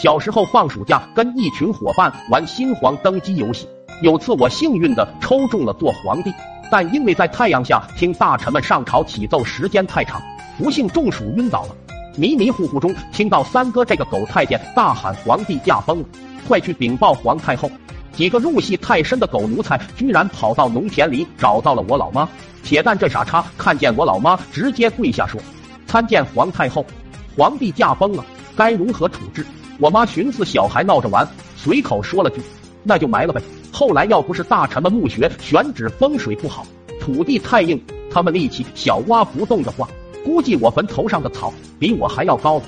小时候放暑假，跟一群伙伴玩新皇登基游戏。有次我幸运的抽中了做皇帝，但因为在太阳下听大臣们上朝启奏时间太长，不幸中暑晕倒了。迷迷糊糊中听到三哥这个狗太监大喊：“皇帝驾崩了，快去禀报皇太后！”几个入戏太深的狗奴才居然跑到农田里找到了我老妈。铁蛋这傻叉看见我老妈，直接跪下说：“参见皇太后，皇帝驾崩了，该如何处置？”我妈寻思小孩闹着玩，随口说了句：“那就埋了呗。”后来要不是大臣们墓穴选址风水不好，土地太硬，他们力气小挖不动的话，估计我坟头上的草比我还要高。